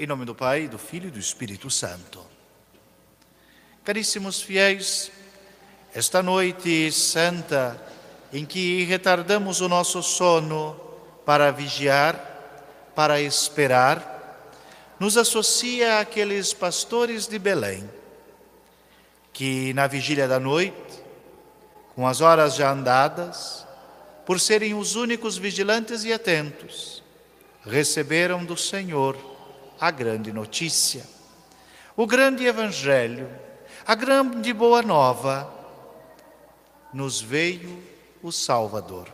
Em nome do Pai, do Filho e do Espírito Santo. Caríssimos fiéis, esta noite santa em que retardamos o nosso sono para vigiar, para esperar, nos associa àqueles pastores de Belém que na vigília da noite, com as horas já andadas, por serem os únicos vigilantes e atentos, receberam do Senhor a grande notícia, o grande evangelho, a grande boa nova. Nos veio o Salvador.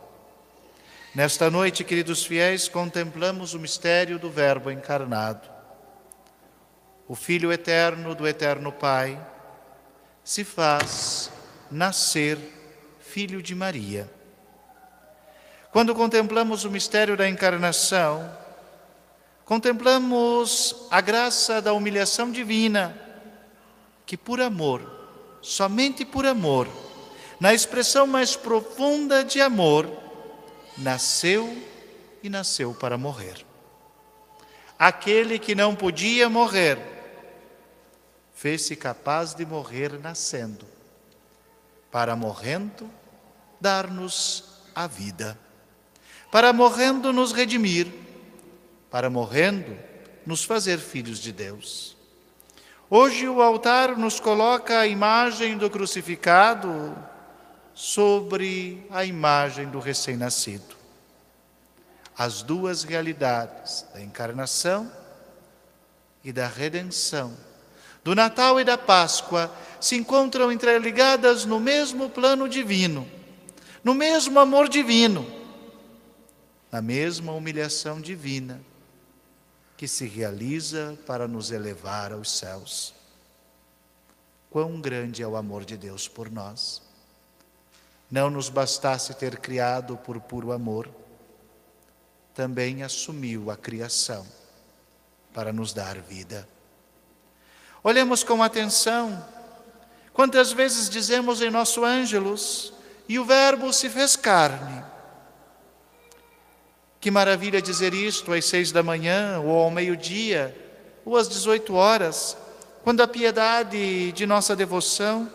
Nesta noite, queridos fiéis, contemplamos o mistério do Verbo encarnado. O Filho eterno do Eterno Pai se faz nascer filho de Maria. Quando contemplamos o mistério da encarnação, contemplamos a graça da humilhação divina, que por amor, somente por amor, na expressão mais profunda de amor, nasceu e nasceu para morrer. Aquele que não podia morrer, fez-se capaz de morrer nascendo, para morrendo dar-nos a vida, para morrendo nos redimir para morrendo, nos fazer filhos de Deus. Hoje o altar nos coloca a imagem do crucificado sobre a imagem do recém-nascido. As duas realidades da encarnação e da redenção, do Natal e da Páscoa, se encontram interligadas no mesmo plano divino, no mesmo amor divino, na mesma humilhação divina que se realiza para nos elevar aos céus. Quão grande é o amor de Deus por nós! Não nos bastasse ter criado por puro amor, também assumiu a criação para nos dar vida. Olhemos com atenção quantas vezes dizemos em nosso Ângelus, e o Verbo se fez carne que maravilha dizer isto às seis da manhã, ou ao meio-dia, ou às dezoito horas, quando a piedade de nossa devoção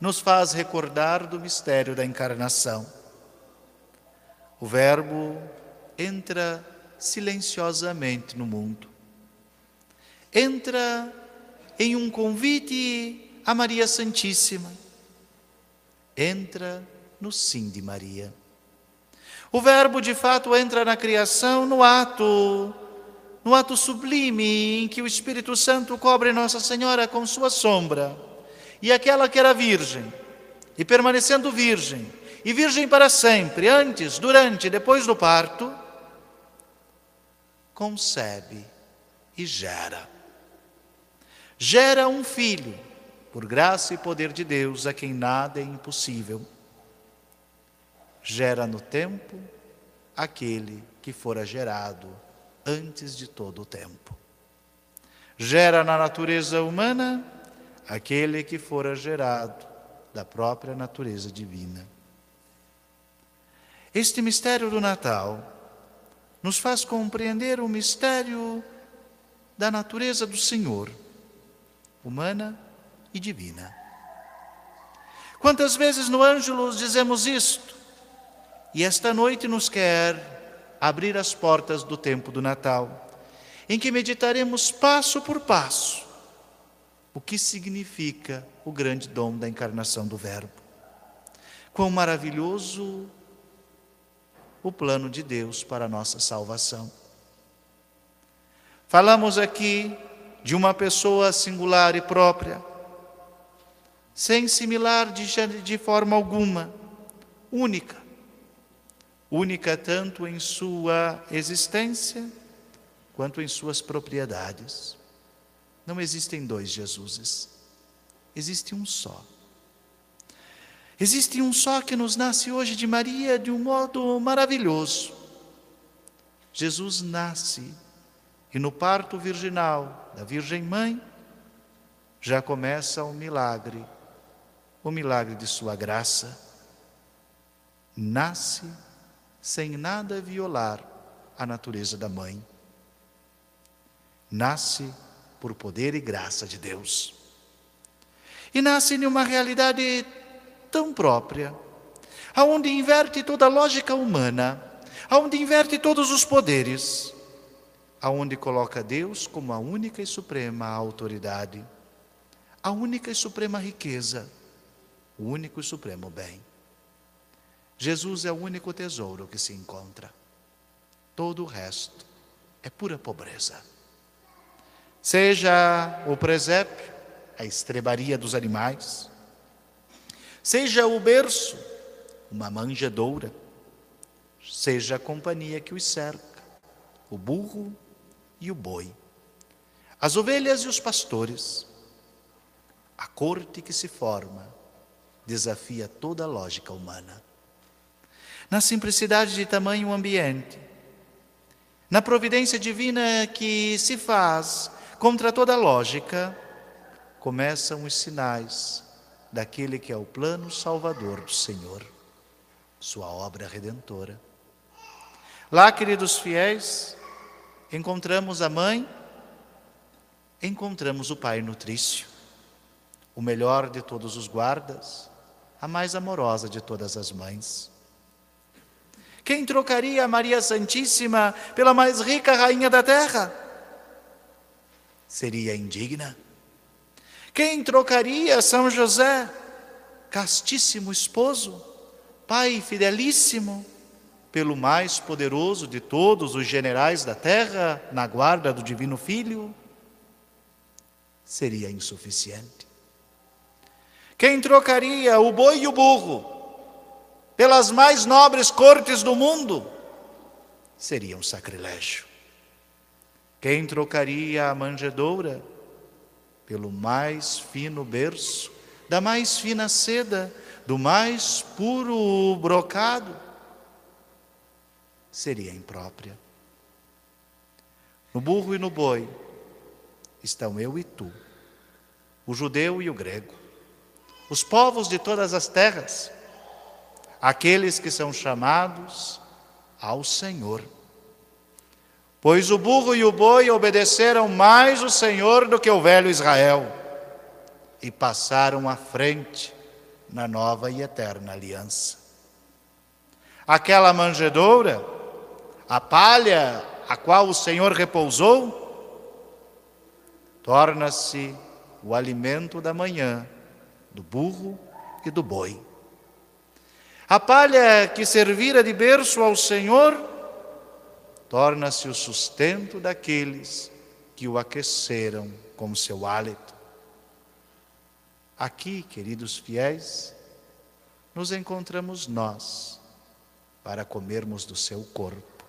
nos faz recordar do mistério da encarnação. O Verbo entra silenciosamente no mundo. Entra em um convite a Maria Santíssima. Entra no sim de Maria. O Verbo de fato entra na criação no ato, no ato sublime em que o Espírito Santo cobre Nossa Senhora com sua sombra. E aquela que era virgem, e permanecendo virgem, e virgem para sempre, antes, durante e depois do parto, concebe e gera. Gera um filho, por graça e poder de Deus, a quem nada é impossível gera no tempo aquele que fora gerado antes de todo o tempo. Gera na natureza humana aquele que fora gerado da própria natureza divina. Este mistério do Natal nos faz compreender o mistério da natureza do Senhor, humana e divina. Quantas vezes no Ângelus dizemos isto? E esta noite nos quer abrir as portas do tempo do Natal, em que meditaremos passo por passo o que significa o grande dom da encarnação do Verbo. Quão maravilhoso o plano de Deus para a nossa salvação. Falamos aqui de uma pessoa singular e própria, sem similar de, de forma alguma, única, única tanto em sua existência quanto em suas propriedades. Não existem dois Jesuses, existe um só. Existe um só que nos nasce hoje de Maria de um modo maravilhoso. Jesus nasce e no parto virginal da Virgem Mãe já começa o milagre, o milagre de sua graça. Nasce sem nada violar a natureza da mãe. Nasce por poder e graça de Deus. E nasce em uma realidade tão própria, aonde inverte toda a lógica humana, aonde inverte todos os poderes, aonde coloca Deus como a única e suprema autoridade, a única e suprema riqueza, o único e supremo bem. Jesus é o único tesouro que se encontra. Todo o resto é pura pobreza. Seja o presépio, a estrebaria dos animais, seja o berço, uma manjedoura, seja a companhia que os cerca, o burro e o boi, as ovelhas e os pastores, a corte que se forma desafia toda a lógica humana. Na simplicidade de tamanho ambiente, na providência divina que se faz contra toda lógica, começam os sinais daquele que é o plano salvador do Senhor, sua obra redentora. Lá, queridos fiéis, encontramos a mãe, encontramos o pai nutrício, o melhor de todos os guardas, a mais amorosa de todas as mães. Quem trocaria a Maria Santíssima pela mais rica rainha da terra? Seria indigna. Quem trocaria São José, castíssimo esposo, pai fidelíssimo, pelo mais poderoso de todos os generais da terra, na guarda do Divino Filho? Seria insuficiente. Quem trocaria o boi e o burro pelas mais nobres cortes do mundo, seria um sacrilégio. Quem trocaria a manjedoura pelo mais fino berço, da mais fina seda, do mais puro brocado, seria imprópria. No burro e no boi estão eu e tu, o judeu e o grego, os povos de todas as terras, aqueles que são chamados ao Senhor. Pois o burro e o boi obedeceram mais o Senhor do que o velho Israel e passaram à frente na nova e eterna aliança. Aquela manjedoura, a palha a qual o Senhor repousou, torna-se o alimento da manhã do burro e do boi. A palha que servira de berço ao Senhor torna-se o sustento daqueles que o aqueceram com seu hálito. Aqui, queridos fiéis, nos encontramos nós para comermos do seu corpo,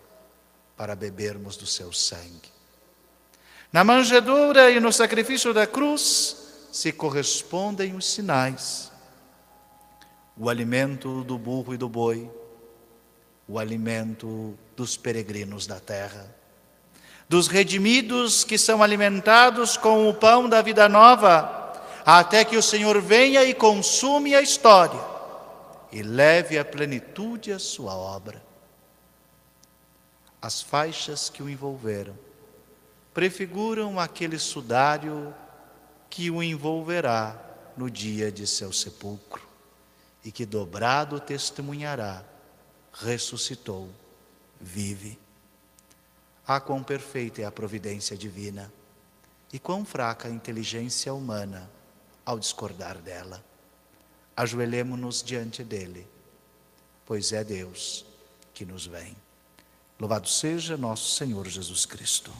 para bebermos do seu sangue. Na manjedoura e no sacrifício da cruz se correspondem os sinais o alimento do burro e do boi, o alimento dos peregrinos da terra, dos redimidos que são alimentados com o pão da vida nova, até que o Senhor venha e consume a história e leve à plenitude a sua obra. As faixas que o envolveram prefiguram aquele sudário que o envolverá no dia de seu sepulcro e que dobrado testemunhará: ressuscitou, vive. Ah, quão perfeita é a providência divina e quão fraca a inteligência humana ao discordar dela. Ajoelhemo-nos diante dele, pois é Deus que nos vem. Louvado seja nosso Senhor Jesus Cristo.